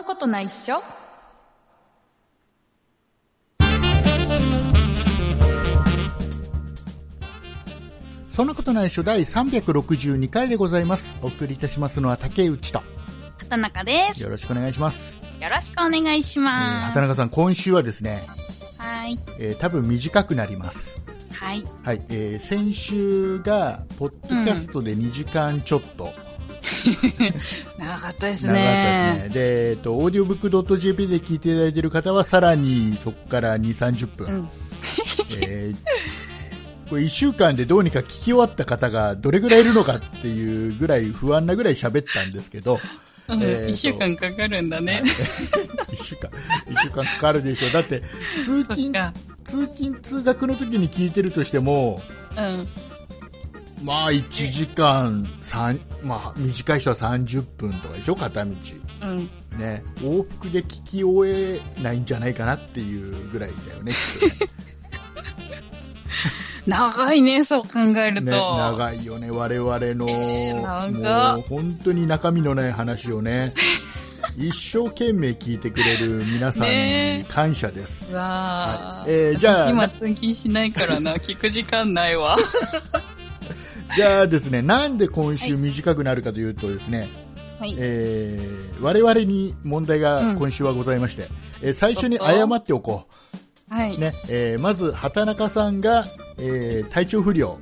なことないっしょ？そんなことないっしょ？第362回でございます。お送りいたしますのは竹内と。畑中です。よろしくお願いします。よろしくお願いしえーます。畑中さん、今週はですね、はい。えー多分短くなります。はい。はい、えー先週が、ポッドキャストで2時間ちょっと、長かったです長かったですね。ね。で、えっと、オーディオブック .jp で聞いていただいている方は、さらにそこから2、30分。うん。えーこれ1週間でどうにか聞き終わった方がどれぐらいいるのかっていうぐらい不安なぐらい喋ったんですけど、うんえーと一週間かかるんだね。1週間、一週間かかるでしょう。だって、通勤。通勤通学の時に聞いてるとしても、うん。まあ1時間、三まあ短い人は30分とかでしょ、片道。うん。ね、往復で聞き終えないんじゃないかなっていうぐらいだよね。長いね、そう考えると。ね、長いよね、我々の、えーもう本当に中身のない話をね、一生懸命聞いてくれる皆さんにね感謝です。うわはーいえーじゃあ私今通勤しないからな、聞く時間ないわ。じゃあですね、なんで今週短くなるかというとですね、はい。えー我々に問題が今週はございまして、えー最初に謝っておこはい。う。ね、えーまず、畑中さんが、えー体調不良、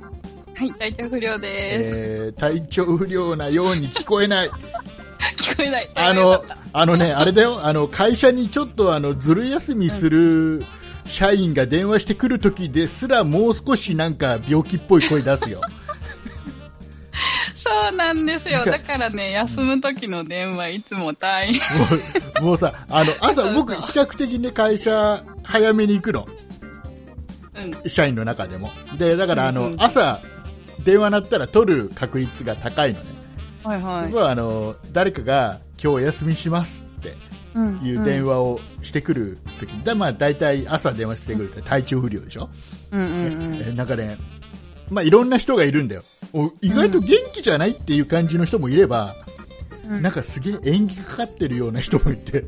はい、体調不良でえー体調不良なように聞こえない。す。聞こえない。あの、あのね、あれだよ、あの、会社にちょっとあの、ずる休みする社員が電話してくるときですら、もう少しなんか病気っぽい声出すよ。そうなんですよ。だからね、休む時の電話いつも大変。もう、もうさ、あの、朝僕、比較的ね、会社早めに行くの。うん。社員の中でも。で、だからあの、うんうん朝、電話鳴ったら取る確率が高いのね。はいはい。そう、あの、誰かが、今日お休みしますってうんいう電話をしてくるときに、だまあ大体朝電話してくるって体調不良でしょ、うんうんうん。えなんかね、まあいろんな人がいるんだよ。お意外と元気じゃないっていう感じの人もいれば、うんなんかすげえ演技かかってるような人もいて、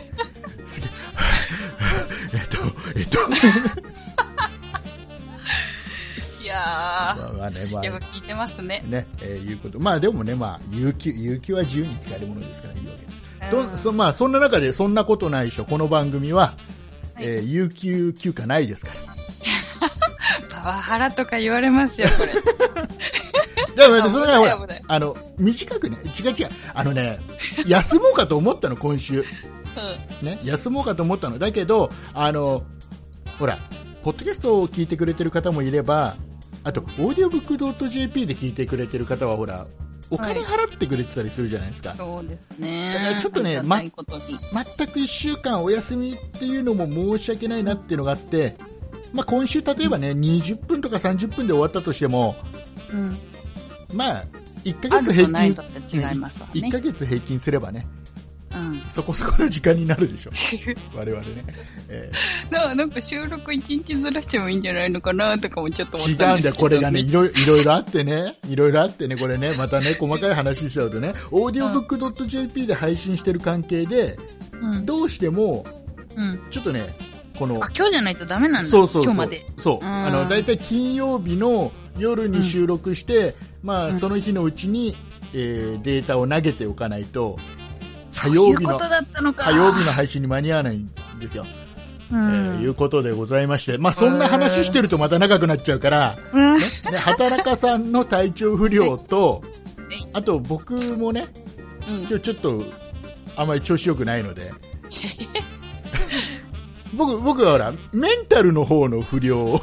すげえ、えっと、えっと、いやまあまあね、まー、よあく聞いてますね。ね、えーいうこと。まあでもね、まあ、有給、有給は自由に使えるものですからいいわけです。うんとそまあ、そんな中で、そんなことないでしょ。この番組は、はいえー有給休暇ないですから。パワハラとか言われますよ、これ。でもね、それらあの、短くね、違う違う、あのね、休もうかと思ったの、今週。うん。ね、休もうかと思ったの。だけど、あの、ほら、ポッドキャストを聞いてくれてる方もいれば、あと、オーディオブックドット JP で聞いてくれてる方は、ほら、お金払ってくれてたりするじゃないですか。そうですね。だからちょっとねありがたいことに。全く1週間お休みっていうのも申し訳ないなっていうのがあって、まあ、今週、例えばね、20分とか30分で終わったとしても、うん。まあ、1ヶある月平均ね。1ヶ月平均すればね、うん。そこそこの時間になるでしょ、我々ね。えだからなんか収録一日ずらしてもいいんじゃないのかなとかもちょっと思ー違ったんですけど、うんだよ、これがね、いろいろいろいろあってね、いろいろあってね、これね、またね、細かい話しちゃうとね、オーディオブックドット JP で配信してる関係で、うん。どうしても、うん。ちょっとね、このあ、、今日じゃないとダメなんだ。そうそう今日まで。そううんあの大体金曜日の夜に収録して、まあ、うんその日のうちに、えーデータを投げておかないと火曜日の。火曜日の配信に間に合わないんですよ、うえん。ーいうことでございまして、まあ、そんな話してるとまた長くなっちゃうから、うん。ね、ね畑中さんの体調不良とはいあと僕もねうん今日ちょっとあまり調子よくないので 僕僕はほらメンタルの方の不良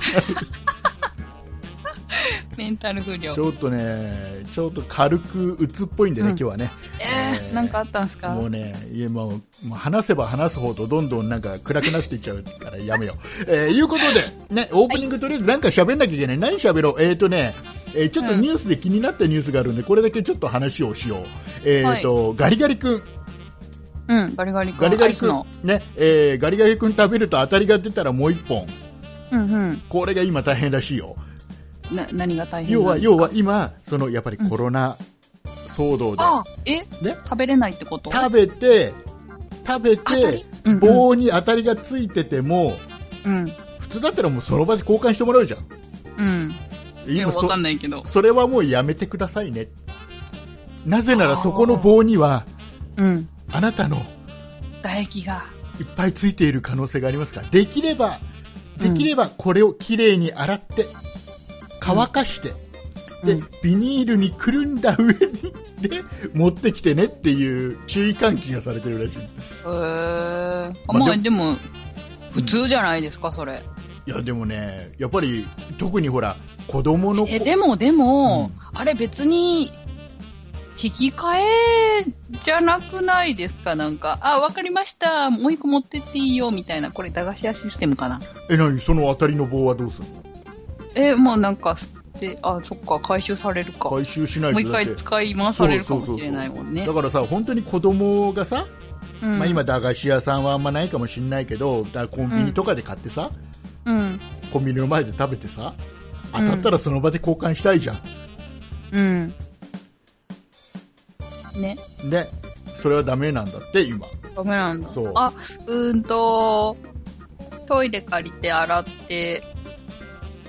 メンタル不良ち。ょっとね、ちょっと軽く鬱っぽいんでね、うん今日はね。えー、えーなんかあったんすか？もうね、いやもう、もう話せば話すほどどんどんなんか暗くなっていっちゃうからやめよう。えー、いうことで、ね、オープニングとりあえずなんか喋んなきゃいけない。何喋ろう？えーとね、えーちょっとニュースで気になったニュースがあるんで、これだけちょっと話をしよう。えーと、ガリガリ君。うん、ガリガリ君。ガリガリ君アイスの。。ね、えーガリガリ君食べると当たりが出たらもう一本。うんうん。これが今大変らしいよ。な、何が大変要は、要は今、その、やっぱりコロナ騒動で、あ、え？ね？食べれないってこと？食べて、食べてり、うんうん棒に当たりがついてても、うん。普通だったらもうその場で交換してもらうじゃん。うん。今そわかんないけど。それはもうやめてくださいね。なぜならそこの棒には、うん。あなたの唾液が。いっぱいついている可能性がありますか？ら、できれば、できればこれをきれいに洗って、乾かして、でうん、ビニールにくるんだ上に、で、持ってきてねっていう注意喚起がされてるらしい。へー。まあまあ、ででも、普通じゃないですか、それ。いや、でもね、やっぱり、特にほら、子供の子え、でも、でも、うあれ別に、引き換えじゃなくないですか？なんか、あ、わかりました。もう一個持ってっていいよ、みたいな。これ、駄菓子屋システムかな。え、何？その当たりの棒はどうするの？え、もうなんか、捨て、あ、そっか、回収されるか。も回収しないうと一だって回使い回されるかもしれないもんねだ。からさ、本当に子供がさ、うんまあ、今、駄菓子屋さんはあんまないかもしれないけど、だコンビニとかで買ってさ、うん。コンビニの前で食べてさ、当たったらその場で交換したいじゃん。うん。ね。で、それはダメなんだって、今。ダメなんだ。そうあ、うーんと、トイレ借りて洗って、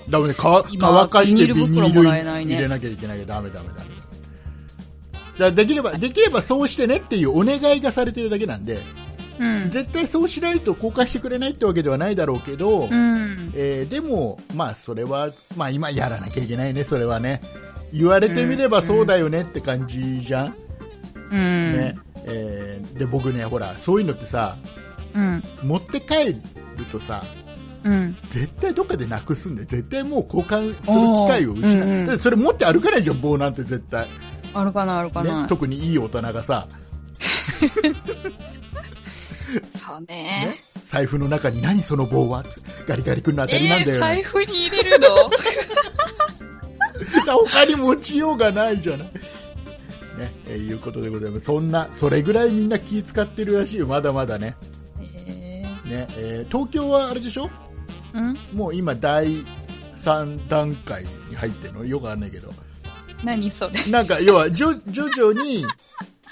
ダメね、乾かしてビニール袋ールにもらえないね入れなきゃいけないけど、ダメダメダメ。だできれば、できればそうしてねっていうお願いがされてるだけなんで、うん。絶対そうしないと交換してくれないってわけではないだろうけど、うん。えーでも、まあ、それは、まあ、今やらなきゃいけないね、それはね。言われてみればそうだよねって感じじゃん。うん。ね。えーで、僕ね、ほら、そういうのってさ、うん。持って帰るとさ、うん。絶対どっかでなくすんで、絶対もう交換する機会を失う。うんうんそれ持って歩かないじゃん、棒なんて絶対。あるかな、あるかな。ね、特にいい大人がさ、そうねね。、財布の中に何その棒は？ガリガリ君の当たりなんだえー、よ、ね財布に入れるの？他に持ちようがないじゃない。ね、えーいうことでございます。そんな、それぐらいみんな気使ってるらしいよ、まだまだね。えね、えー東京はあれでしょ？ー、ん？もう今第3段階に入ってるの？よくわかんないけど。何それ？なんか、要は、じょ徐々に、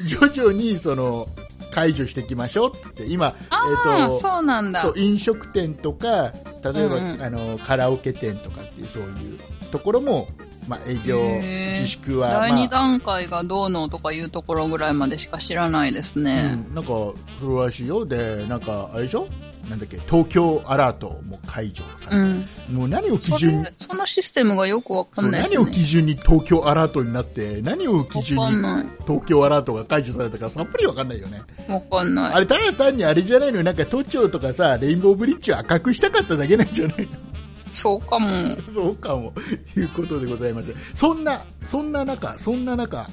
徐々に、その、解除していきましょうってって、今、あえっ、あ、と、そうなんだ。飲食店とか、例えば、うんうんあのカラオケ店とかっていうそういうところも、まあ、営業自粛は、第まあ二段階がどうのとかいうところぐらいまでしか知らないですね。うん、なんかそうらしいよでなんかあれでしょ？なんだっけ？東京アラートも解除されて、うん。もう何を基そ準にれ、そのシステムがよくわかんないですね。何を基準に東京アラートになって何を基準に。東京アラートが解除されたかさっぱりわかんないよねわかんない。あれただ単にあれじゃないのなんか都庁とかさレインボーブリッジを赤くしたかっただけなんじゃないの？そうかも。そうかも、いうことでございまして、そんな、そんな中、そんな中、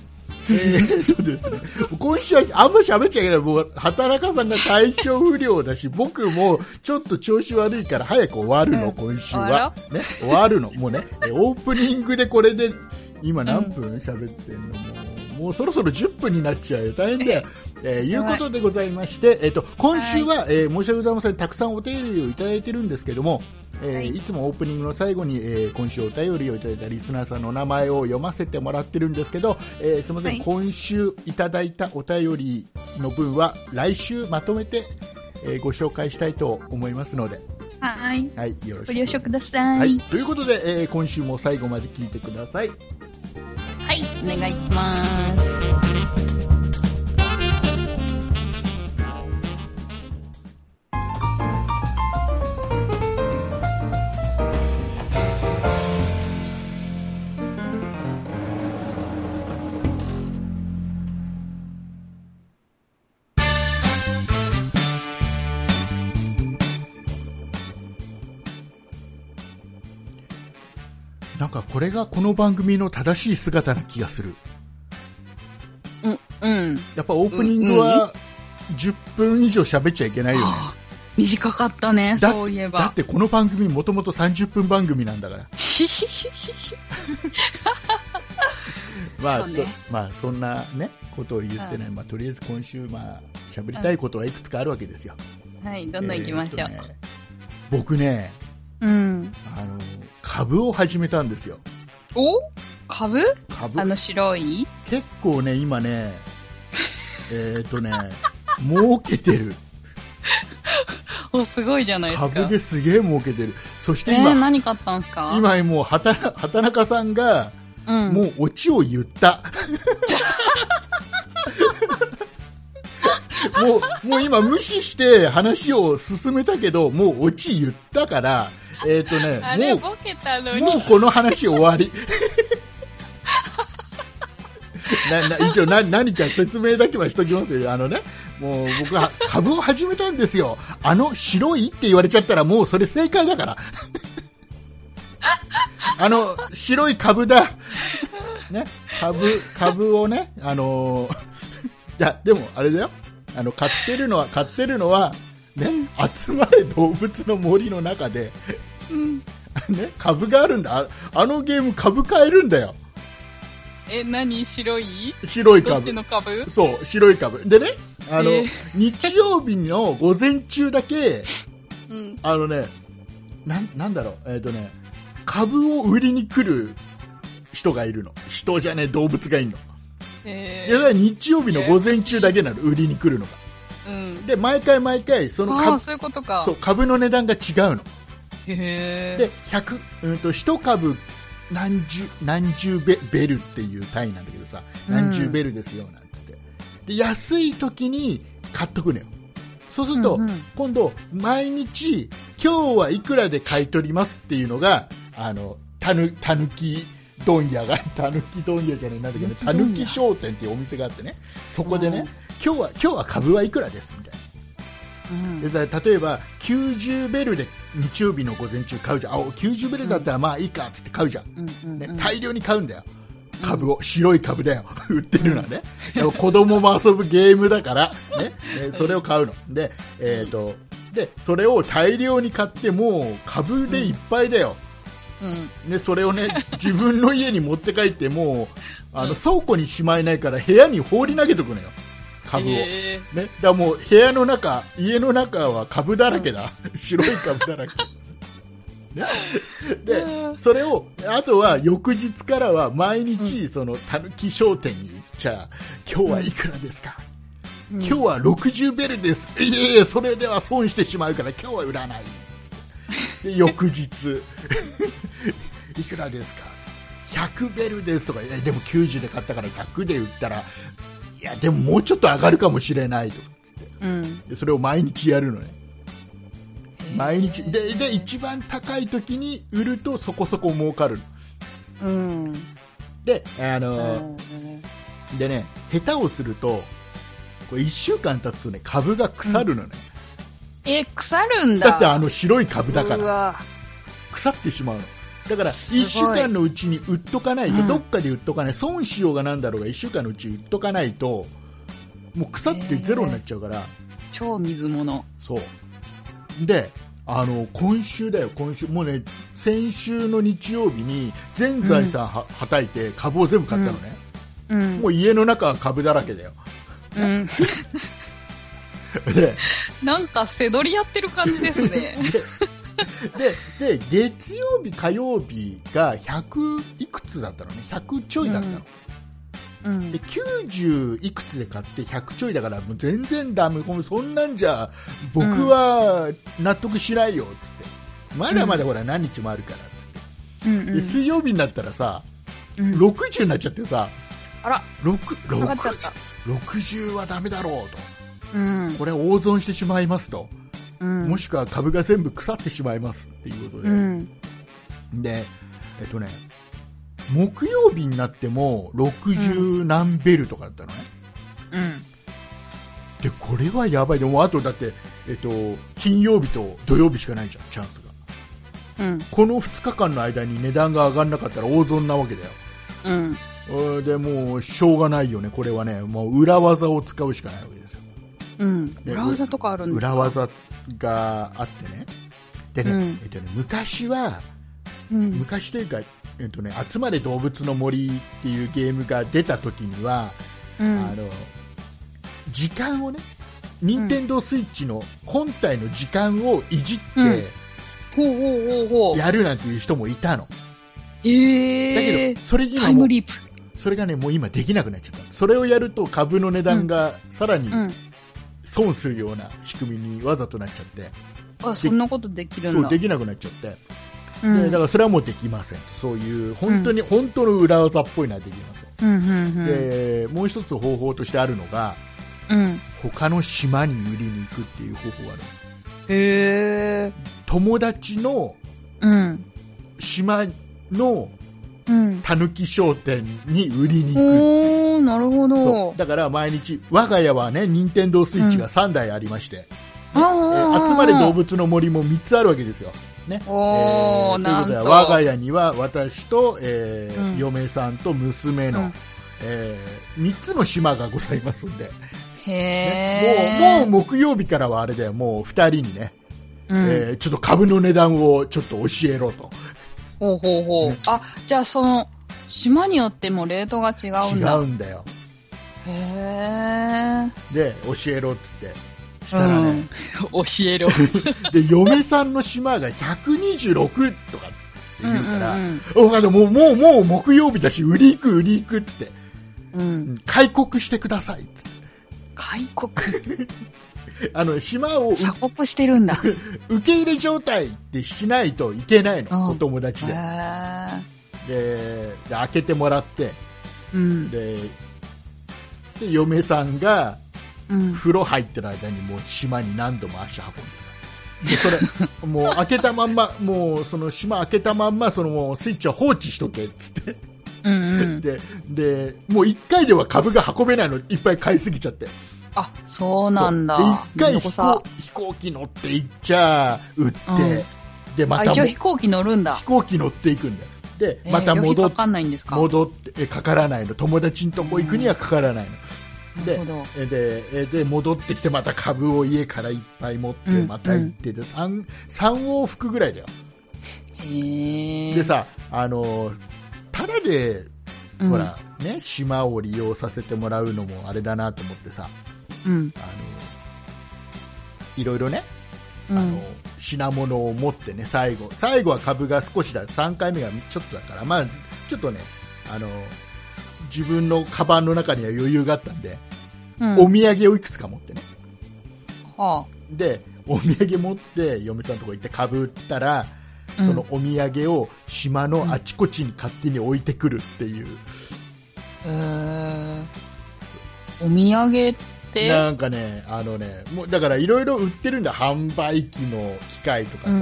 えーっとですね、今週はあんま喋っちゃいけない。もう、畑中さんが体調不良だし、僕もちょっと調子悪いから早く終わるの、うん今週あは。ね、終わるの。もうね、えオープニングでこれで、今何分喋ってんの、もう、もうそろそろ10分になっちゃうよ。大変だよ。えーいうことでございまして、えーっと、今週は、えー申し訳ございません。たくさんお便りをいただいてるんですけども、えーはいい、つもオープニングの最後に、えー今週お便りをいただいたリスナーさんのお名前を読ませてもらってるんですけど、えーすみません、はい今週いただいたお便りの分は来週まとめて、えーご紹介したいと思いますので、はい。はい、よろしく。ご了承くださ。はいい、ということで、えー今週も最後まで聞いてください。はい、お願いします。れがこの番組の正しい姿な気がする。うん、うん。やっぱオープニングは10分以上喋っちゃいけないよね。はあ短かったね、だそういえだばっ。てこの番組もともと30分番組なんだから。まあ、そうねそまあそんなね、ことを言ってない。まあとりあえず今週、まあ喋りたいことはいくつかあるわけですよ。はい、どんどん行きましょう。えーとね僕ね、うん。あの、株を始めたんですよ。お？株？株？あの白い？結構ね、今ね、えっ、とね、儲けてる。お、すごいじゃないですか。株ですげえ儲けてる。そしてえー、今、何買ったんすか？今もう畑畑中さんが、うん。もうオチを言った。もう、もう今無視して話を進めたけど、もうオチ言ったから、えっ、とあね、もう、に。もうこの話終わり。なな一応な何か説明だけはしときますよ。あのね、もう僕は株を始めたんですよ。あの白いって言われちゃったらもうそれ正解だから。あの白い株だ。ね、株、株をね、あのーいや、でもあれだよ。あの、買ってるのは、買ってるのは、ね、集まれ動物の森の中で、うん。ね、株があるんだ。ああのゲーム株買えるんだよ。え、何？白い？白い株どっち。の株？そう、白い株。でね、あの、えー日曜日の午前中だけ、うん。あのね、なん、なんだろう、えっ、とね、株を売りに来る人がいるの。人じゃねえ、動物がいるの。えいや、だから日曜日の午前中だけなの、売りに来るのが。で、毎回毎回、その株、そういうことか。そう、株の値段が違うの。で、100、うんと、1株何十、何十ベベルっていう単位なんだけどさ、うん何十ベルですよ、なんつって。で、安い時に買っとくのよ。そうすると、うんうん今度、毎日、今日はいくらで買い取りますっていうのが、あの、たぬ、たぬき問屋が、たぬき問屋じゃない、なんだっけね、たぬき商店っていうお店があってね、そこでねうん、今日は、今日は株はいくらです、みたいな。うん。例えば90ベルで日曜日の午前中買うじゃん。あ90ベルだったらまあいいかっつって買うじゃん、うんうんねうん。大量に買うんだよ。株を、白い株だよ。売ってるのはね、でも子供も遊ぶゲームだから、ね。えーそれを買うの。で,、えー、とでそれを大量に買ってもう株でいっぱいだよ、うん。ね、それをね 自分の家に持って帰ってもうあの倉庫にしまえないから部屋に放り投げとくのよ株を、ね、だからもう部屋の中、家の中は株だらけだ、白い株だらけ。ね、でう、ん。それを、あとは翌日からは毎日、その、たぬき商店に行っちゃ、今日はいくらですか、うん。今日は60ベルです。いえいえ、それでは損してしまうから今日は売らない。つってで、翌日、いくらですか？100ベルですとか、えでも90で買ったから100で売ったら、いや、でももうちょっと上がるかもしれないとかつって。うん。でそれを毎日やるのね。毎日。で、で、一番高い時に売るとそこそこ儲かるの。うん。で、あのーでね、下手をすると、これ1週間経つとね、株が腐るのね。え、腐るんだ。だってあの白い株だから、腐ってしまうの。だから、すごい1週間のうちに売っとかないと、うんどっかで売っとかない、損しようがなんだろうが、1週間のうちに売っとかないと、もう腐ってゼロになっちゃうから、超水物。そう。で、あの、今週だよ、今週。もうね、先週の日曜日に全財産は,、はたいて株を全部買ったのね。うん。もう家の中は株だらけだよ。うん。で、なんか、せどりやってる感じですね。で、で、月曜日、火曜日が100いくつだったのね？100ちょいだったの。うんで、。90いくつで買って100ちょいだから、もう全然ダメ。このそんなんじゃ、僕は納得しないよ、つって。まだまだほら何日もあるから、つって。うんうんで水曜日になったらさ、うん60になっちゃってさ、あら、6下がっちゃった。60はダメだろううんと。これは大損してしまいますと。うん。もしくは株が全部腐ってしまいますっていうことで。うん。で、えっとね、木曜日になっても60何ベルとかだったのね。うん。で、これはやばい。でもあとだって、えっと、金曜日と土曜日しかないじゃん、チャンスが。うん。この2日間の間に値段が上がんなかったら大損なわけだよ。うん。うんで、もう、しょうがないよね。これはね、もう裏技を使うしかないわけですよ。うん。裏技とかあるんですか？裏。技があってね。でね、うんえっとね、昔は、うん。昔というか、えっとね、集まれ動物の森っていうゲームが出た時には、うん。あの、時間をね、任天堂スイッチの本体の時間をいじっうんて。やるなんていう人もいたの。えだけえど、それタ今も。それがね、もう今できなくなっちゃった。それをやると株の値段がさらにうん。損するような仕組みにわざとなっちゃって、あ、そんなことできるんだ。そうできなくなっちゃって、うんでだからそれはもうできません。そういう、本当に、本当の裏技っぽいのはできません。うん、うん、うん。で、もう一つ方法としてあるのが、うん。他の島に売りに行くっていう方法がある。へえ。友達のうん。島のうん。たぬき商店に売りに行く。おー、なるほそどう。だから毎日、我が家はね、任天堂スイッチが3台ありまして、あえーー集まれ動物の森も3つあるわけですよ。ね。おー、えーと。ということで、我が家には私と、えーうん嫁さんと娘の、うんえ3つの島がございますんで、へねえ。もう、もう木曜日からはあれだよ、もう2人にね、うん。えーちょっと株の値段をちょっと教えろと。ほうほうほうね。あ、じゃあその、島によってもレートが違うん違だ。うんだよ。へえ。で、教えろっつって。したらね、うん。教えろ。で、嫁さんの島が126とかって言うから、うんおあのもう、もう、もう木曜日だし、売り行く、売り行くって、うんうん。う。うんん開国してくださいっつって。開国？あの、島をう鎖国してるんだ。受け入れ状態ってしないといけないの、うんお友達へで。え。で、で開けてもらって、うん。で、で嫁さんがうん。風呂入ってる間にもう島に何度も足運んでさ。で、それ、もう開けたまんま、もうその島開けたまんま、そのスイッチを放置しとけっつって。うんうん。で、で、もう一回では株が運べないの、いっぱい買いすぎちゃって。あ、そうなんだ。一回飛行飛行機乗って行っちゃ、売って、うんで、まあ、たも一応飛行機乗るんだ飛。行機乗っていくんだよ。で、えーまた戻っ旅費かかんないんですか？戻って、えかからないの。友達のとこ行くにはかからないの。でなるほど。えで、えで、戻ってきて、また株を家からいっぱい持って、うんまた行ってで、三三往復ぐらいだよ。で、さ、あの、ただで、うんほら、ね、島を利用させてもらうのもあれだなと思ってさ、うん。あの、いろいろね、うん。あの、品物を持ってね、最後。最後は株が少しだ、3回目がちょっとだから、まあ、ちょっとね、あの、自分のカバンの中には余裕があったんで、うんお土産をいくつか持ってね。はで、お土産持って、嫁さんのとこ行って株売ったら、あ。そのお土産を島のあちこちに勝手に置いてくるっていう、うん。お土産って、なんかね、あのね、もうだからいろいろ売ってるんだ、販売機の機械とかさ、うん。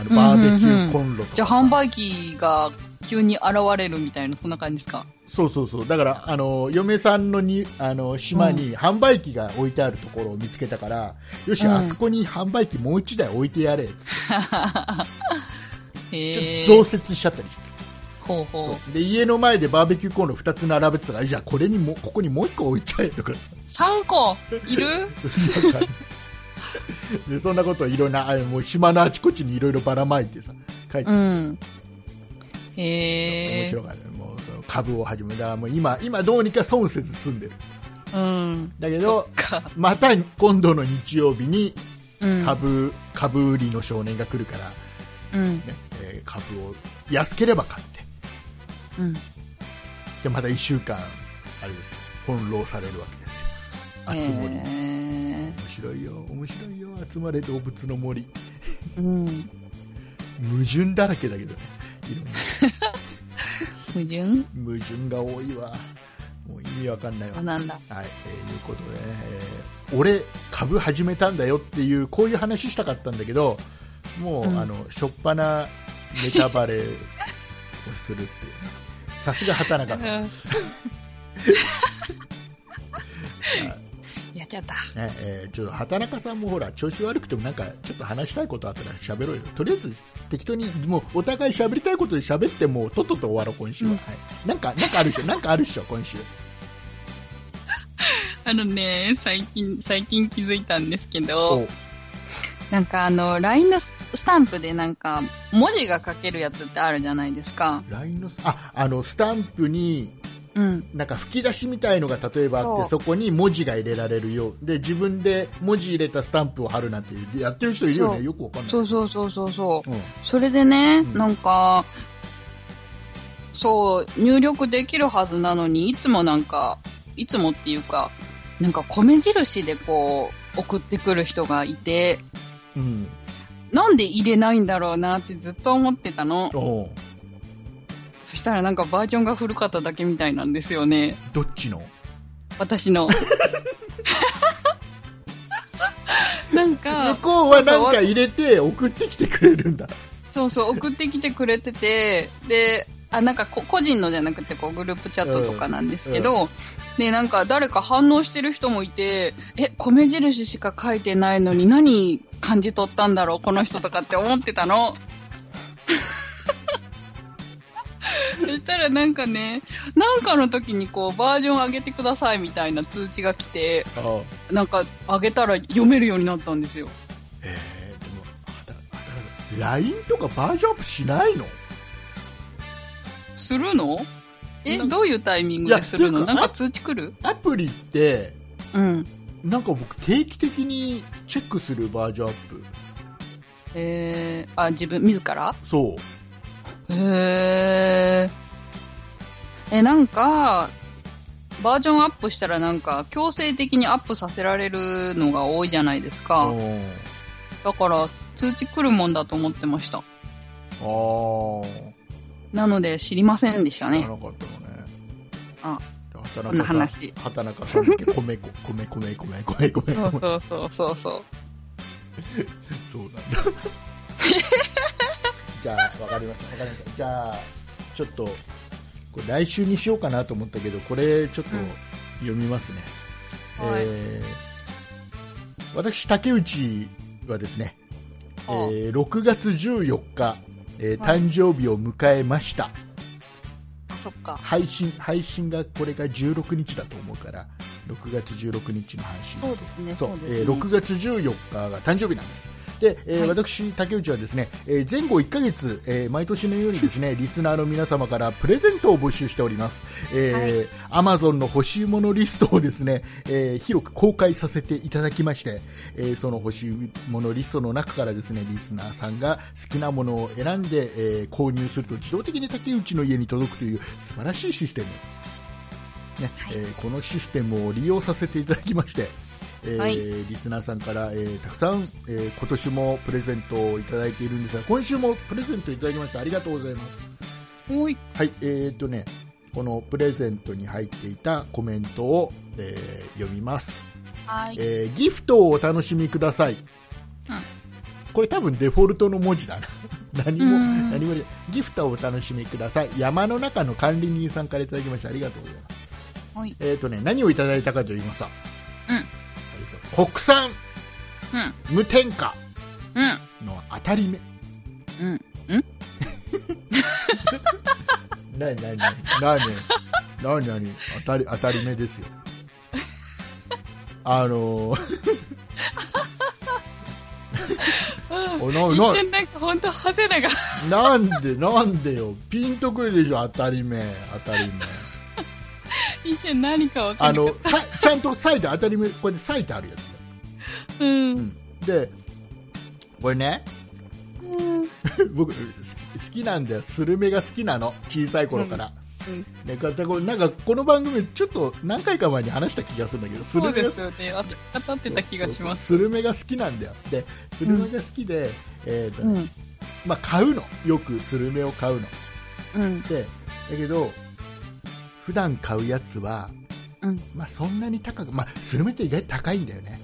あのバーベキューコンロとかさ、じゃあ販売機が急に現れるみたいな、そんな感じですか？そうそうそう、だからあの嫁さんのにあの島に販売機が置いてあるところを見つけたから、よし、うん。あそこに販売機もう一台置いてやれっつって、へちょえ。っと増設しちゃったりして。ほうほう。で家の前でバーベキューコンロ2つ並べてたからじゃあこれにもここにもう1個置いちゃえとか3個いる？でそんなことをいろんなあもう島のあちこちにいろいろばらまいてさ書いて、うん。へ面え。白かったもう株を始めだからもう今今どうにか損せず済んでるうん。だけどか。また今度の日曜日にうん。株,、株売りの少年が来るから、うん。ねえー株を安ければ買ってうん。でまた1週間あれです翻弄されるわけですよ熱森。面白いよ。面白いよ。集まれ動物の森。うん。矛盾だらけだけど。ね 矛盾？矛盾が多いわ。もう意味わかんないわ。なんだ。はい、えーいうことでね、えー俺株始めたんだよっていうこういう話したかったんだけどもう、うん。あのしょっぱなネタバレをするっていう。ねさすが畑中さん やっちゃった。ねえーちょっと畑中さんもほら調子悪くてもなんかちょっと話したいことあったら喋ろうよ。とりあえず適当にもうお互い喋りたいことで喋ってもうとっとと終わろう今週は、うん。はい、なんかなんかあるでしょ？なんかあるでしょ？今週。あのね、最近、最近気づいたんですけお。ど、なんかあの、LINE のススタンプでなんか、文字が書けるやつってあるじゃないですか。LINE のああのスタンプにうん。なんか吹き出しみたいのが例えばあってそこに文字が入れられるようで自分で文字入れたスタンプを貼るなんてやってる人いるよねよくわかんないそうそうそうそうそう。うんそれでね、うんなんか、そう、入力できるはずなのに、いつもなんか、いつもっていうか、なんか米印でこう、送ってくる人がいて、うん。なんで入れないんだろうなってずっと思ってたの。したらなんかバージョンが古かっただけみたいなんですよね。どっちの？私の。なんか向、こうはなんか入れて送ってきてくれるんだ。そうそう、送ってきてくれてて、で、あ、なんかこ個人のじゃなくてこうグループチャットとかなんですけど、で、なんか誰か反応してる人もいて、え、米印しか書いてないのに何感じ取ったんだろう、この人とかって思ってたの。そしたらなんかね、なんかの時にこうバージョン上げてくださいみたいな通知が来て、ああなんか上げたら読めるようになったんですよ。えー、でも、あだ LINE とかバージョンアップしないの？するの？え、どういうタイミングでするの？なんか通知来る？アプリって、うん。なんか僕定期的にチェックするバージョンアップ。えー、あ、自分、自ら？そう。へー。え、なんか、バージョンアップしたらなんか、強制的にアップさせられるのが多いじゃないですか。うんだから、通知来るもんだと思ってました。ああ。なので、知りませんでしたね知ら。なかったのね。あ、畑こんな話畑中さんだけ米こ、米、米、米、米、米、米、そうそうそうそう。そうなんだ。じゃあ、わかりました、わかりました。じゃあ、ちょっと、これ来週にしようかなと思ったけど、これちょっとうん読みますね。はいえー私、竹内はですね、えー6月14日、えーはい誕生日を迎えました。あ、そっか。配信、配信がこれが16日だと思うから、6月16日の配信。そうですね、そうそうですね。えー6月14日が誕生日なんです。で、えーはい私、竹内はですね、えー前後1ヶ月、えー毎年のようにですね、リスナーの皆様からプレゼントを募集しております。えー、Amazon の欲しいものリストをですね、えー広く公開させていただきまして、えーその欲しいものリストの中からですね、リスナーさんが好きなものを選んで、えー購入すると自動的に竹内の家に届くという素晴らしいシステム。ねえーこのシステムを利用させていただきまして、えーはい。リスナーさんから、えーたくさん、えー今年もプレゼントをいただいているんですが今週もプレゼントいただきましてありがとうございます。はいえー、っとねこのプレゼントに入っていたコメントを、えー読みます、はい。えーギフトをお楽しみください、うん。これ多分デフォルトの文字だな。何もうん。何もでギフトをお楽しみください。山の中の管理人さんからいただきましてありがとうございます。はい。えーとね、何をいただいたかと言いますと、うん国産うん。無添加うん。の当たり目。うん。なになになになになになに当たり、当たり目ですよ。あのー、おな一な瞬なんか本当ハテナが。なんで、なんでよ。ピンとくるでしょ、当たり目、当たり目。一瞬何かわかあ。の、さちゃんと割いて当たり目、これで割いてあるやつだよ。うん。で、これね、うん。僕好きなんだよスルメが好きなの小さい頃から、うんねかこうなんかこの番組ちょっと何回か前に話した気がするんだけどスそうルメがですよね。あ当たってた気がします。スルメが好きなんだよでスルメが好きで、えーとねうん。まあ、買うのよくスルメを買うのうん。でだけど普段買うやつは、うん。まあ、そんなに高く、まあ、スルメって意外と高いんだよね。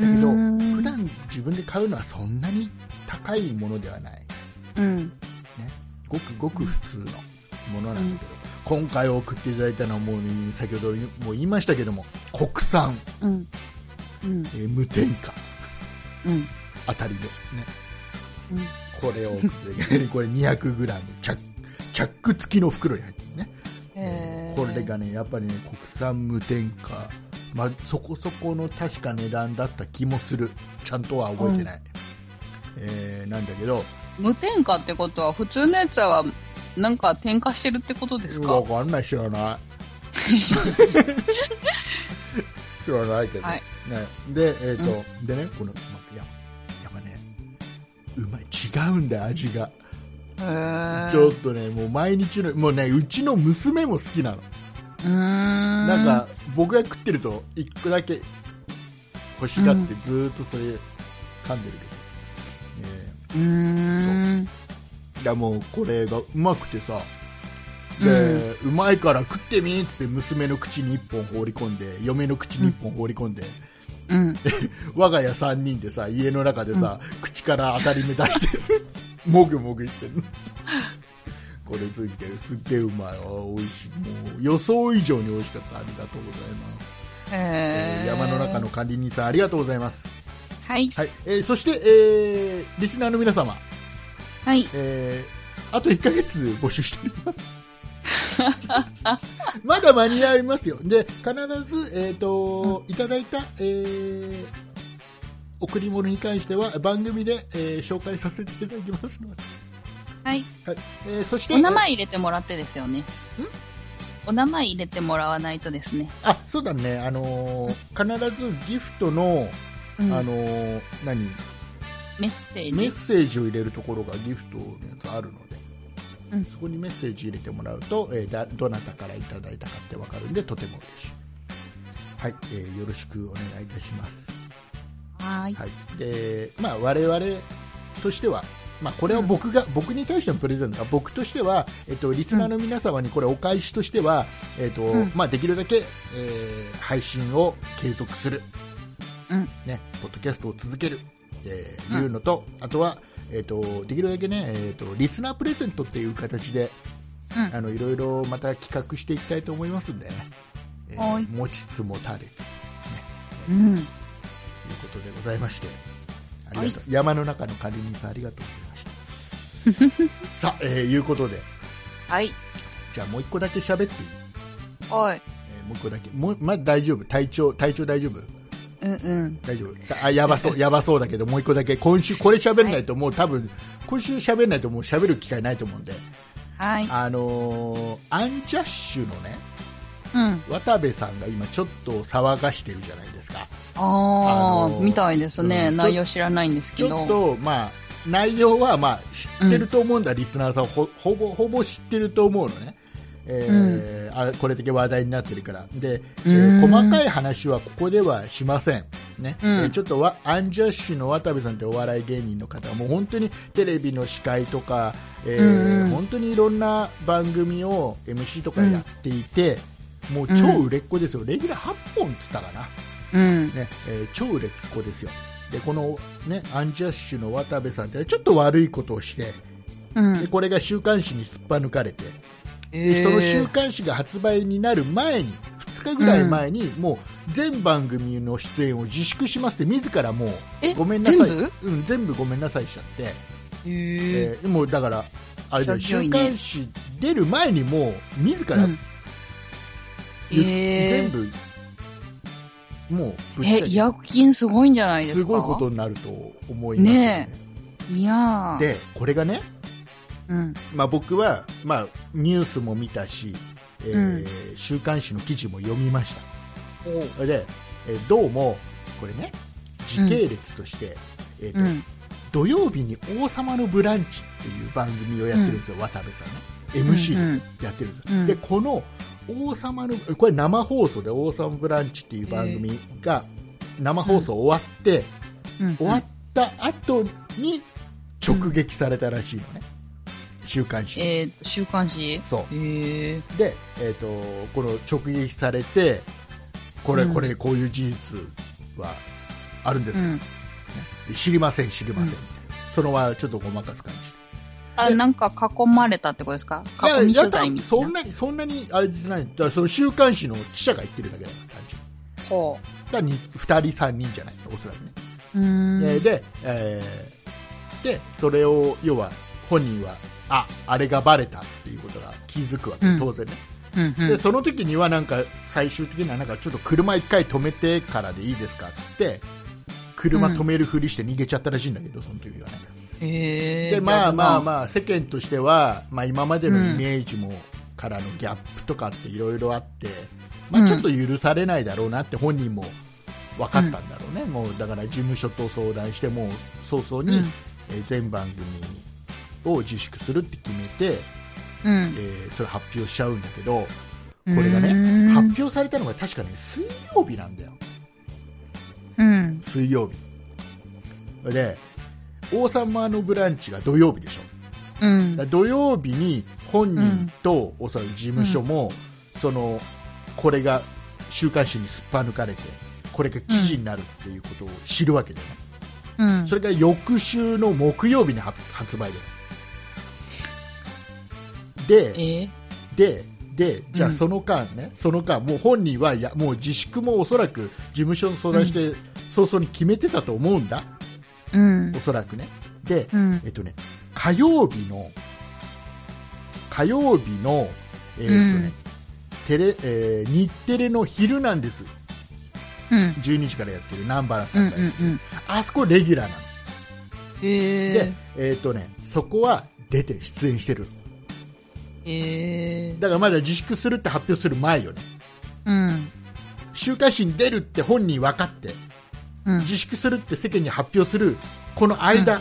だけどうん。普段自分で買うのはそんなに高いものではない。うん。ごくごく普通のものなんだけど、今回送っていただいたのはもう、ね、先ほども言いましたけども国産、うん。うん。えー無添加。うん。当たりで、ね、うん。これを送って これ 200g チャッチャック付きの袋に入ってるね、これがねやっぱりね国産無添加、まあ、そこそこの確か値段だった気もする。ちゃんとは覚えてない、えーなんだけど。無添加ってことは、普通のやつは、なんか添加してるってことですか？わかんない知らない。知らないけど、はい。ね、で,、えーとでねこの、まあ、ややっぱねうまい違うんだよ味がちょっとねもう毎日のもうねうちの娘も好きなの。なんか僕が食ってると一個だけ欲しがってずーっとそれ噛んでるけど、えうーん。ーいやもうこれがうまくてさ。で、うまいから食ってみっつって娘の口に1本放り込んで嫁の口に1本放り込んで、うん。我が家3人でさ家の中でさ、口から当たり目出してもぐもぐしてるの。これついてる。すっげえうまい。あ美味しい。もう予想以上に美味しかった。ありがとうございます、えへー。ー山の中の管理人さんありがとうございます、はい。はい。えーそして、えーリスナーの皆様、はい。えーあと1ヶ月募集しております。まだ間に合いますよ。で必ず、えーといただいた、えー贈り物に関しては番組で、えー紹介させていただきますので、はい。はい。えーそしてお名前入れてもらってですよね。お名前入れてもらわないとですね。あそうだね、あのー必ずギフトの、うん。あのー何？メッセージ。メッセージを入れるところがギフトのやつあるので、うん。そこにメッセージ入れてもらうと、えーだどなたからいただいたかってわかるんでとても嬉しい、はい。えーよろしくお願いいたします、はーい。はい。でまあ、我々としては、まあ、これは僕が、僕に対してのプレゼントが僕としては、えっと、リスナーの皆様にこれお返しとしては、えっとうん。まあ、できるだけ、えー配信を継続する、うん。ね、ポッドキャストを続ける、えーうん。いうのと、あとは、えっとできるだけね、えっとリスナープレゼントっていう形でうん。あのいろいろまた企画していきたいと思いますんでね、えーはい。持ちつ持たれつ。うん。ということでございまして、ありがとう、山の中の管理人さんありがとうございました。さあ、えーいうことで、はい。じゃあもう一個だけ喋っていい、はい。えーもう一個だけ、もうまあ、大丈夫、体調、体調大丈夫？うんうん。大丈夫。あやばそう、やばそうだけど、もう一個だけ、今週、これ喋んないと、もう多分、今週喋んないと、もう喋る機会ないと思うんで、はい。あのーアンジャッシュのね、うん。渡部さんが今ちょっと騒がしてるじゃないですか。あああ、のーみたいですね。うん内容知らないんですけど。ちょっと、まあ、内容は、まあ、知ってると思うんだ、リスナーさんほ、ほぼ、ほぼ知ってると思うのね。えーあこれだけ話題になってるから。で、えーうん細かい話はここではしません。ね。うんえーちょっとわ、アンジャッシュの渡部さんってお笑い芸人の方は、もう本当にテレビの司会とか、えーうん本当にいろんな番組を MC とかやっていて、もう超売れっ子ですよ。レギュラー8本っつったかな。うん。ねえー超売れっ子ですよ。でこの、ね、アンジャッシュの渡部さんってちょっと悪いことをしてうん。で。これが週刊誌にすっぱ抜かれてえー。でその週刊誌が発売になる前に2日ぐらい前に、もう全番組の出演を自粛しますって自らもうえごめんなさい。全部？うん、全部ごめんなさいしちゃって、へー。えーもうだからあれだよ週刊誌出る前にもう自らうん全部もうぶっえ、け。違約金すごいんじゃないですか？すごいことになると思いますよね。ねいやー。でこれがね、うん。まあ、僕は、まあ、ニュースも見たし、えーうん。週刊誌の記事も読みました。で、えーどうもこれね時系列として、えーとうん。土曜日に「王様のブランチ」っていう番組をやってるんですよ、渡部さんね。MC でやってるんですでこの王様のこれ生放送で「王様ブランチ」っていう番組が生放送終わって、うん。終わった後に直撃されたらしいのね、週刊誌。にえー、週刊誌？そう。へえ。で、えー、とこの直撃されてこれ、うん。これこういう事実はあるんですか、うん。知りません知りません、みたいなそのはちょっとごまかす感じあ、なんか囲まれたってことですか？いや囲み取材みたいな？そんなにそんなにあれじゃない。だからその週刊誌の記者が言ってるだけだから単純に。ほだからに2人3人じゃないおそらくね、う。ん。えーで、えーでそれを要は本人はああれがバレたっていうことが気づくわけ、うん。当然ね。うんうん。でその時にはなんか最終的にはなんかちょっと車一回止めてからでいいですかっつって車止めるふりして逃げちゃったらしいんだけど、その時はねへえ。でまあまああ。まあ世間としては、まあ、今までのイメージも、からのギャップとかっていろいろあって、まあ、ちょっと許されないだろうなって本人も分かったんだろうね、もうだから事務所と相談してもう早々に、うんえー全番組を自粛するって決めて、うん。えーそれ発表しちゃうんだけど、ここれがねうん発表されたのが確かね水曜日なんだよ。うん。水曜日で王様のブランチが土曜日でしょ。うん。土曜日に本人とおそらく事務所も、そのこれが週刊誌にすっぱ抜かれてこれが記事になるっていうことを知るわけでね、うん。それが翌週の木曜日に発発売で。でえででじゃあうん。その間ね、その間もう本人はいやもう自粛もおそらく事務所に相談して、早々に決めてたと思うんだうんお。そらくねで、うん。えっとね、火曜日の、火曜日の、えっとね、うんテレ、えー日テレの昼なんです。うん。12時からやってる南原さうんんがやってる、うんうん。あそこレギュラーなの。へで、えっとね、そこは出て出演してる。え。へえ。だからまだ自粛するって発表する前よね。うん。週刊誌に出るって本人分かって、うん。自粛するって世間に発表する、この間、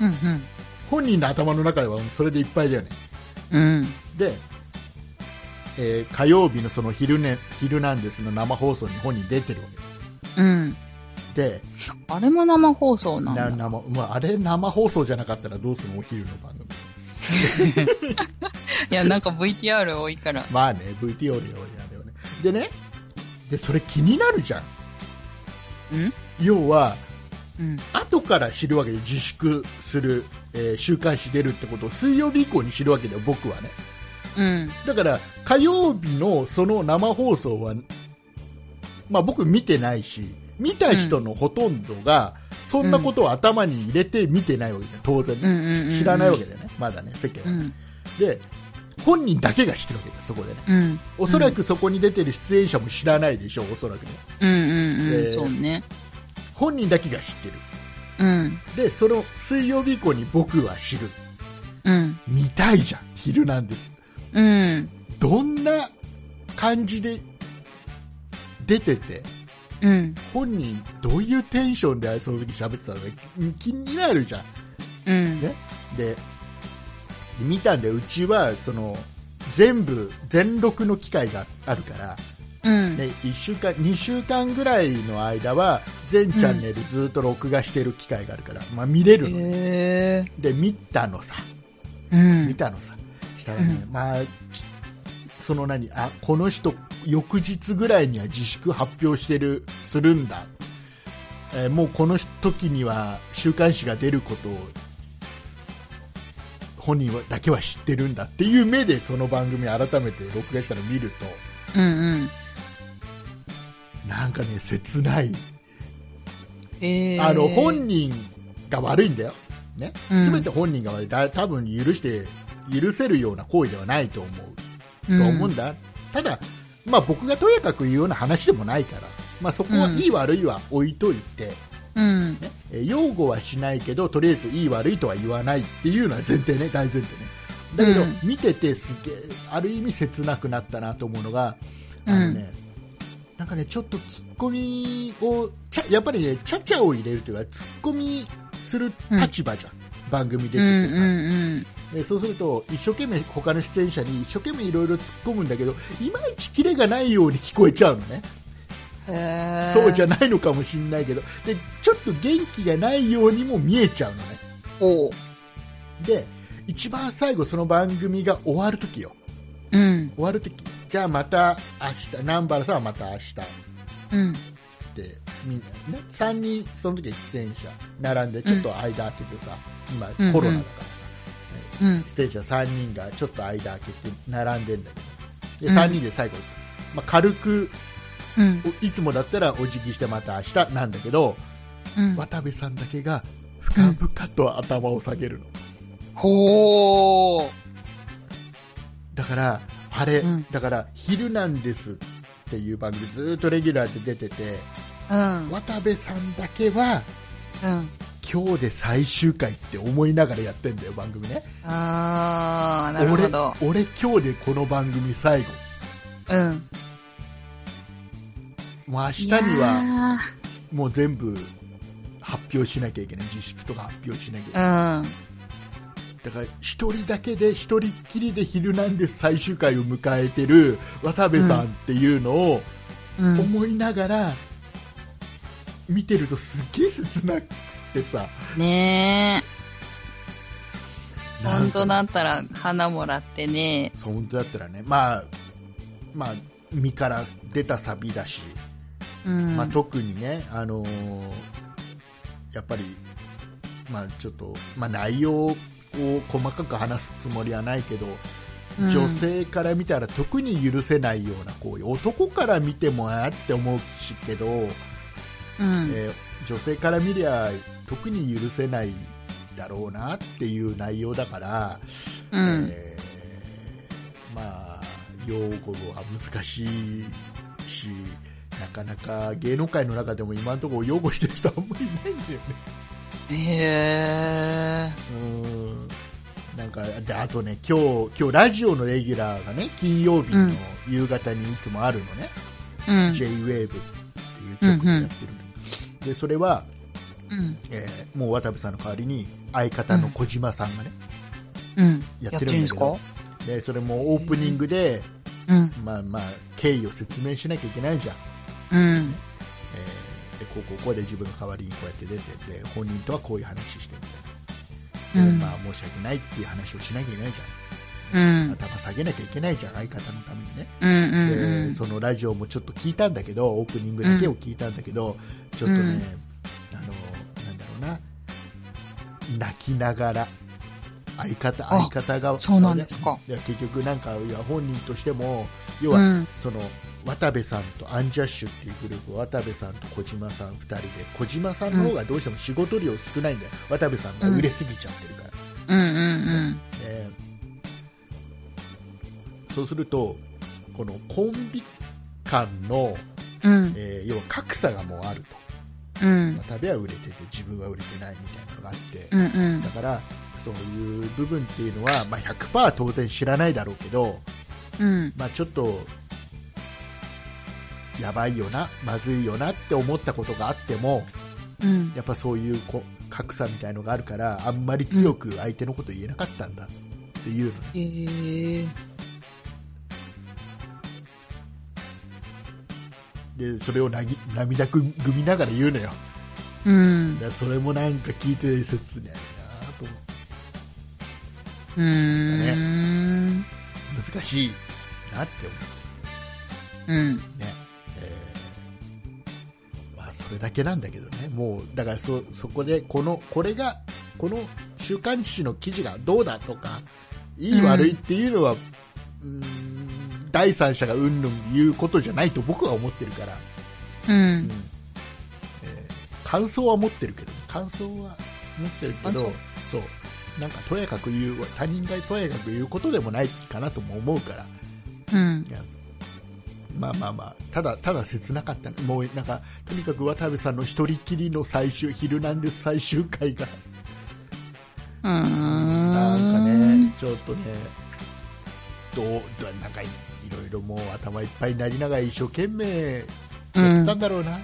うんうん。本人の頭の中ではそれでいっぱいだよね。うん。で、えー火曜日のその昼,、ね、昼なんですの生放送に本人出てるわうん。けであれも生放送なんだ。な生、まあ、あれ生放送じゃなかったらどうするのお昼の番組 いや、なんか VTR 多いから。まあね VTR よりあれよねでねでそれ気になるじゃんうん要はうん。後から知るわけで自粛する、えー週刊誌出るってことを水曜日以降に知るわけだよ僕はねうん。だから火曜日のその生放送は、まあ、僕見てないし見た人のほとんどがそんなことを頭に入れて見てないわけだよ当然ね。知らないわけだよねまだね世間は、うん。で本人だけが知ってるわけだよそこでねうん。おそらくそこに出てる出演者も知らないでしょうおそらくねうんうんうん。えーそうね。本人だけが知ってるうん。でその水曜日以降に僕は知るうん。見たいじゃん昼なんですうん。どんな感じで出ててうん。本人どういうテンションでその時喋ってたのか気になるじゃんうん。ねで見たんでうちはその全部全録の機会があるから、うん。ね、1週間2週間ぐらいの間は全チャンネルずっと録画してる機会があるから、まあ、見れるの、へえ。で見たのさうん見。たのさしたらね、まあその何あこの人翌日ぐらいには自粛発表してるするんだ、えーもうこの時には週刊誌が出ることを本人はだけは知ってるんだっていう目でその番組改めて録画したら見るうんうん。となんかね切ない。へえ。あの本人が悪いんだよ、ね、うん。全て本人が悪い。だ多分許して許せるような行為ではないと思う。とと思うんだ、ただ、まあ、僕がとやかく言うような話でもないから、まあ、そこはうんいい悪いは置いといて、うん。ねえー擁護はしないけどとりあえずいい悪いとは言わないっていうのは前提ね大前提ね。だけど、うん。見ててすげえある意味切なくなったなと思うのがあうん。のね、なんかねちょっとツッコミをちゃやっぱりねちゃちゃを入れるというかツッコミする立場じゃん、番組出ててうんさ、うん。でそうすると一生懸命他の出演者に一生懸命いろいろ突っ込むんだけどいまいちキレがないように聞こえちゃうのね。そうじゃないのかもしれないけど。でちょっと元気がないようにも見えちゃうのね。おう。で一番最後その番組が終わるときよ。うん。終わるときじゃあまた明日南原さんはまた明日。うん。ってみんなね3人その時は出演者。並んでちょっと間空けてさ、今うんコロナだからさ、うん。出演者3人がちょっと間空けて並んでんだけど。でうん。3人で最後、まあ、軽くうん。おいつもだったらお辞儀してまた明日なんだけど、うん。渡部さんだけが深々と頭を下げるの、ほー。だからあれ、うんだから「昼なんです」っていう番組ずっとレギュラーで出ててうん。渡部さんだけはうん。今日で最終回って思いながらやってんだよ番組ねあー、なるほど。俺俺今日でこの番組最後うん。もう明日にはもう全部発表しなきゃいけない自粛とか発表しなきゃいけない、ーだから一人だけで一人っきりで「ヒルナンデス」最終回を迎えてる渡部さんっていうのをうん。うん。思いながら見てるとすっげえ切なくてさねえ。本当だったら花もらってね。そう本当だったらねまあまあ身から出たサビだし、うん。まあ、特にね、あのーやっぱり、まあ、ちょっと、まあ、内容を細かく話すつもりはないけど、うん女性から見たら特に許せないような行為男から見てもあって思うしけど、うん。えー女性から見りゃ特に許せないだろうなっていう内容だから、うん。えーまあ、用語は難しいし、なかなか芸能界の中でも今のところ擁護してる人はあんまりいないんだよね。へえ。うんなんかであとね今日、今日ラジオのレギュラーがね金曜日の夕方にいつもあるのね、うん。J-WAVE っていう曲でやってるの、でそれは、うん。えーもう渡部さんの代わりに相方の小島さんがね、うん。やってるんだけどでそれもオープニングで、うん。まあまあ、経緯を説明しなきゃいけないじゃん、うん。えーでこうこうこうで自分の代わりにこうやって出てて本人とはこういう話してみたいな、でうんまあ、申し訳ないっていう話をしなきゃいけないじゃん、うん。頭下げなきゃいけないじゃん相方のためにね、うん。うん。でそのラジオもちょっと聞いたんだけどオープニングだけを聞いたんだけど、ちょっとね、うんあのなんだろうな泣きながら相方あ相方がそうなんですかいや結局なんかいや本人としても要は、うん。その渡部さんとアンジャッシュっていうグループ渡部さんと小島さん2人で小島さんの方がどうしても仕事量少ないんだよ、渡部さんが売れすぎちゃってるから、うん。うん。えーそうするとこのコンビ間の、うん。えー要は格差がもうあるとうん。渡部は売れてて自分は売れてないみたいなのがあって、うん。うんだ。からそういう部分っていうのは、まあ、100%当然知らないだろうけど、うん。まあ、ちょっとやばいよなまずいよなって思ったことがあってもうん。やっぱそういうこ格差みたいのがあるからあんまり強く相手のこと言えなかったんだっていうのね、へえ。でそれをなぎ涙ぐみながら言うのようん。でそれもなんか聞いて切ないなと思ってうーん。難しいなって思うん。うね、えーまあ、それだけなんだけどね。もうだからそそこでこのこれがこの週刊誌の記事がどうだとかいいうん悪いっていうのは、うーん第三者がうんぬん言うことじゃないと僕は思ってるから、ううん。ん。えー感想は持ってるけど感想は持ってるけど感そう。なんかとやかく言う他人がとやかく言うことでもないかなとも思うから。うん。まあまあまあただただ切なかったねもうなんかとにかく渡部さんの一人きりの最終「ヒルナンデス」最終回がうーん。なんかねちょっとねどうなんかいいろいろもう頭いっぱいになりながら一生懸命やってたんだろうなと、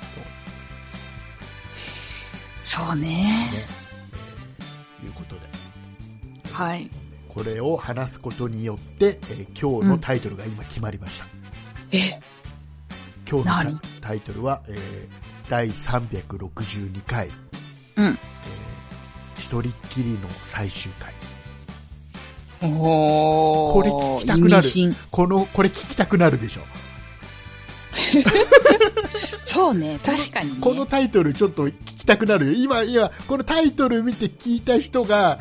そうね。ねえーいうことではい。これを話すことによって、えー今日のタイトルが今決まりました、え、今日の何？タタイトルは、えー第362回、うん。えー一人っきりの最終回おー。これ聞きたくなるこのこれ聞きたくなるでしょ そうね、確かにね。このタイトルちょっと聞きたくなるよ今今このタイトル見て聞いた人が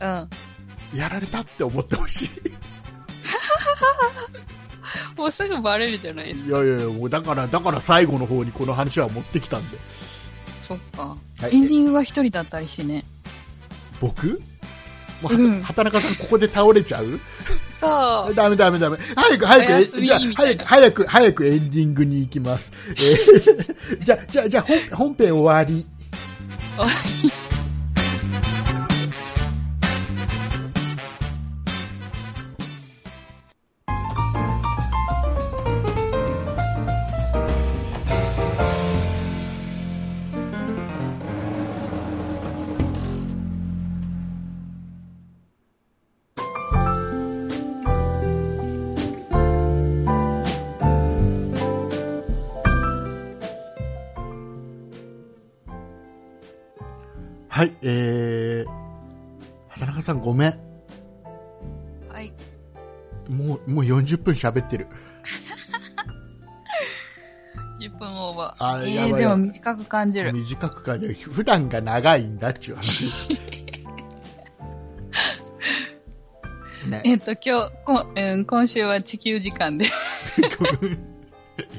うん。やられたって思ってほしい もうすぐバレるじゃないですか。いやいやいやもうだからだから最後の方にこの話は持ってきたんで、そっか。はいエンディングが一人だったりしてね。僕？もうはうん畑中さんここで倒れちゃう？そう。ダメダメダメ。早く早く、じゃ早く早く早くエンディングに行きます。えー じゃあじゃあじゃあ本本編終わり。はい、えー、畑中さんごめん。はい。もう、もう40分喋ってる。10分オーバあー。えー、でも短く感じる。短く感じる。普段が長いんだっていう話です。ね、えっと、今日、こうん、今週は地球時間で。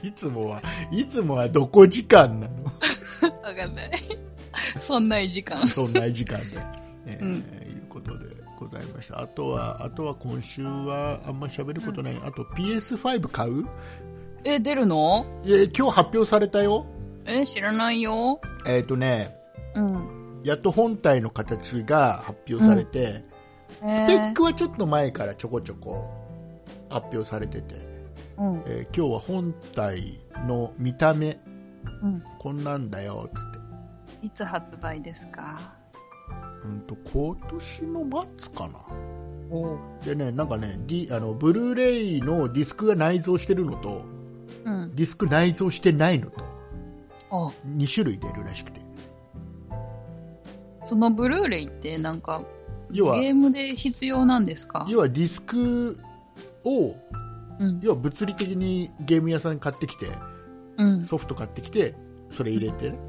いつもは、いつもはどこ時間なの？わかんない。そんな時間。そんな時間で。えーうんいうことでございました。あとは、あとは今週はあんまり喋ることない。あと PS5 買う？え、出るの？いや今日発表されたよ。え、知らないよ。えっ、とね、うん。やっと本体の形が発表されて、ススペックはちょっと前からちょこちょこ発表されてて、うん。えー今日は本体の見た目、うん。こんなんだよ、つって。いつ発売ですか？うんと、今年の末かな。おでね、なんかね、D、あの、ブルーレイのディスクが内蔵してるのと、うん。ディスク内蔵してないのと、あ、2種類出るらしくて。そのブルーレイってなんか、要は、ゲームで必要なんですか？要はディスクを、うん。要は物理的にゲーム屋さんに買ってきて、うん。ソフト買ってきて、それ入れてね、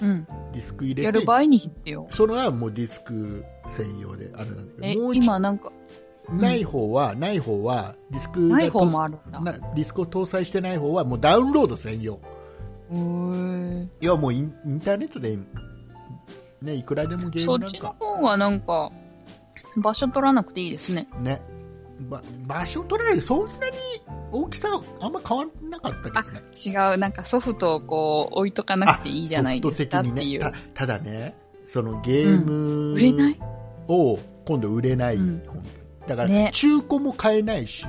うん。ディスク入れて、やる場合に必要。それはもうディスク専用であれなんだえ、けど、もう一今なんか、ない方は、ない方は、ディスクがない方もあるんだ。なディスクを搭載してない方は、もうダウンロード専用。要はもうインインターネットで、ね、いくらでもゲーそっちのムなんか、方がなんか、場所取らなくていいですね。ね、ば場所取られる、そんなに大きさがあんま変わんなかったけどね。違う、なんかソフトをこう置いとかなくていいじゃないですかソフト的にね。たただね、そのゲーム売れない？を今度売れない、うんだから、ね中古も買えないし、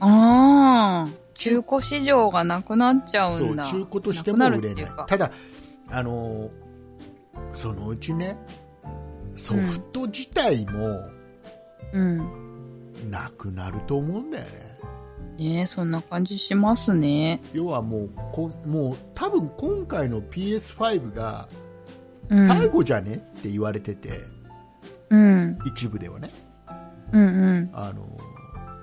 ああ、中古市場がなくなっちゃそううんだ。中古としても売れない。ただあのーそのうちねソフト自体もうん。なくなると思うんだよね、ねえ、そんな感じしますね。要はもうこもう多分今回の PS5 がうん。最後じゃねって言われてて、うん。一部ではねうんうん。あの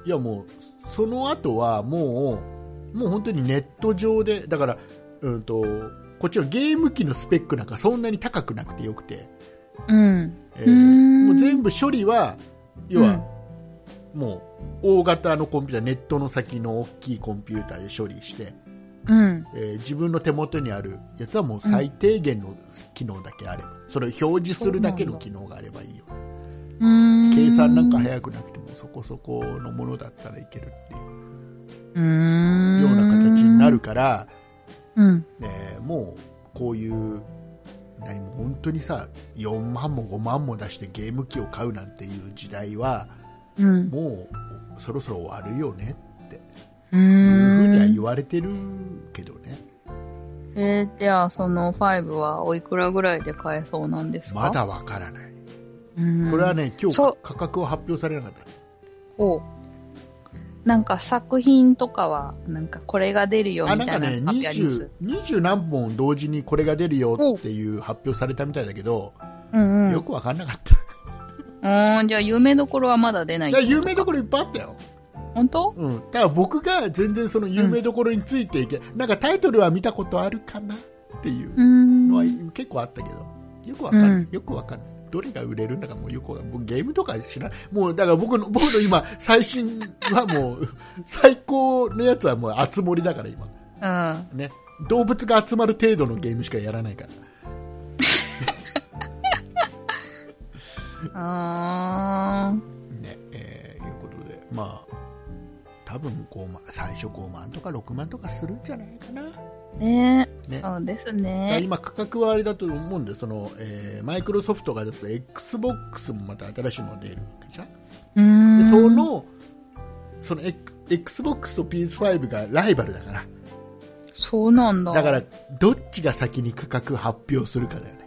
いやもうその後はもうもう本当にネット上でだから、うん、とこっちはゲーム機のスペックなんかそんなに高くなくてよくて、うん。えーもう全部処理は要は、もう大型のコンピューターネットの先の大きいコンピューターで処理して、うん。えー自分の手元にあるやつはもう最低限の機能だけあれば、それを表示するだけの機能があればいいようん。計算なんか早くなくてもそこそこのものだったらいけるっていう。ような形になる。から、うん。えーもうこういう何も本当にさ4万も5万も出してゲーム機を買うなんていう時代はうん。もうそろそろ終わるよねって。ういうふうにはん。言われてるけどね、えー、じゃあ、その5はおいくらぐらいで買えそうなんですか？まだわからない、うん。これはね今日価格は発表されなかった。おなんか作品とかは、なんかこれが出るよみたいなあなんかね発表あります？20, 20何本同時にこれが出るよっていう発表されたみたいだけど、うんうん。よくわかんなかった、うん、じゃあ有名どころはまだ出ない有名どころ。ろいっぱいあったよ本当？うん、ただ僕が全然その有名どころについていけ、なんかタイトルは見たことあるかなっていううん。のは結構あったけど、よくわかんない、うんよくわかんない。どれが売れるんだかもうよく。僕ゲームとか知らない。もうだから僕の、僕の今、最新はもう、最高のやつはもう熱盛だから今。うん。ね。動物が集まる程度のゲームしかやらないから。あね、えー、いうことで、まあ、多分5万、最初5万とか6万とかするんじゃないかな。ー。ねねそうですね。今価格はあれだと思うんで、その、えーマイクロソフトが出す XBOX もまた新しいもの出るわけじゃん。でそ、の、その X- XBOX と PS5 がライバルだから。そうなんだ。だから、どっちが先に価格発表するかだよね。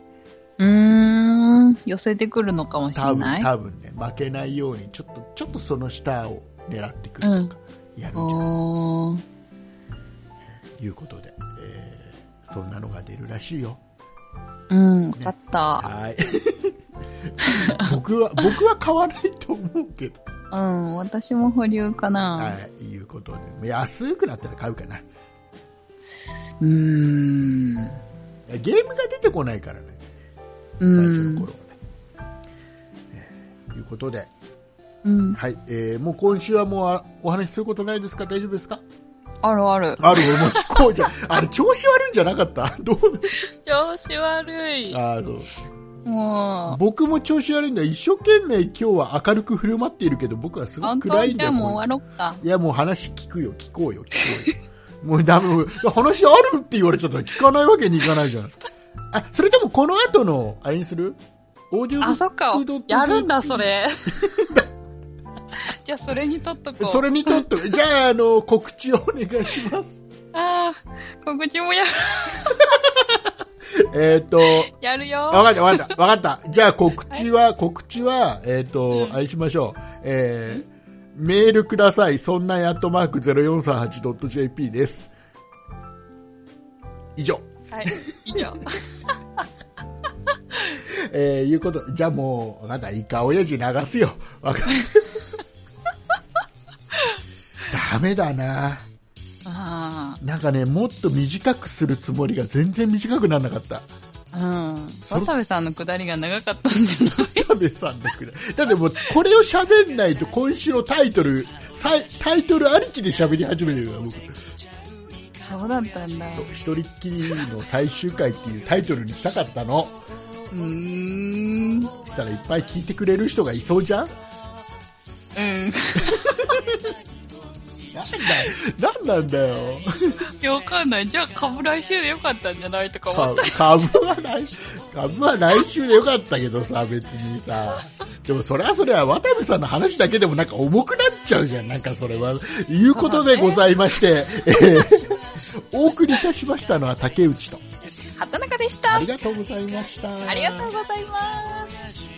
寄せてくるのかもしれない？多分ね、負けないように、ちょっと、ちょっとその下を狙ってくるとか、やるんじゃないおー。ということで、えーそんなのが出るらしいよ。うん、わかった。はい。僕は、僕は買わないと思うけど。うん、私も保留かな。はい。いうことで。安くなったら買うかな。うーん。ゲームが出てこないからね。う最初のん。頃はね。ことで。うん。はい。えーもう今週はもうあお話しすることないですか？大丈夫ですか？あるある。ある、もう聞こうじゃん。あれ、調子悪いんじゃなかった？どう？調子悪い。あーそうもう。僕も調子悪いんだ一生懸命今日は明るく振る舞っているけど僕はすごく暗いんだよじゃあもう終わろっか。いやもう話聞くよ聞こうよ聞こうよもうダメ話あるって言われちゃったら聞かないわけにいかないじゃんあそれともこの後のあれにする？オーディオブあ、そっか。やるんだ、それ。じゃあ、それにとっとこう。それにとって じゃああの告知をお願いしますああ、告知もやる、えっとやるよ。わかったわかったわかったじゃあ告知は、告知はえっ、と、うんあれしましょうえーメールください。そんなやっとマーク 0438.jp です。以上。はい、以上。えー、いうこと、じゃあもう、なんだ、イカ親父流すよ。わかる。ダメだな。あなんかね、もっと短くするつもりが全然短くならなかった。あ、うん。渡部さんのくだりが長かったんじゃない？田部さんのくらい。だってもう、これを喋んないと今週のタイトル、タイトルありきで喋り始めてるから、僕。そうだったんだ。一人っきりの最終回っていうタイトルにしたかったの。うーん。したらいっぱい聞いてくれる人がいそうじゃん。うん。なん。だ、なん。なん。だよ。いや、わかん。ない。じゃあ、株来週でよかったん。じゃないとか思っか株は来、株は来週でよかったけどさ、別にさ。でもそれはそれは渡部さん。の話だけでもなん。か重くなっちゃうじゃん、なん。かそれは。いうことでございまして、えーお送りいたしましたのは竹内と。た。畑中でした。ありがとうございました。ありがとうございます。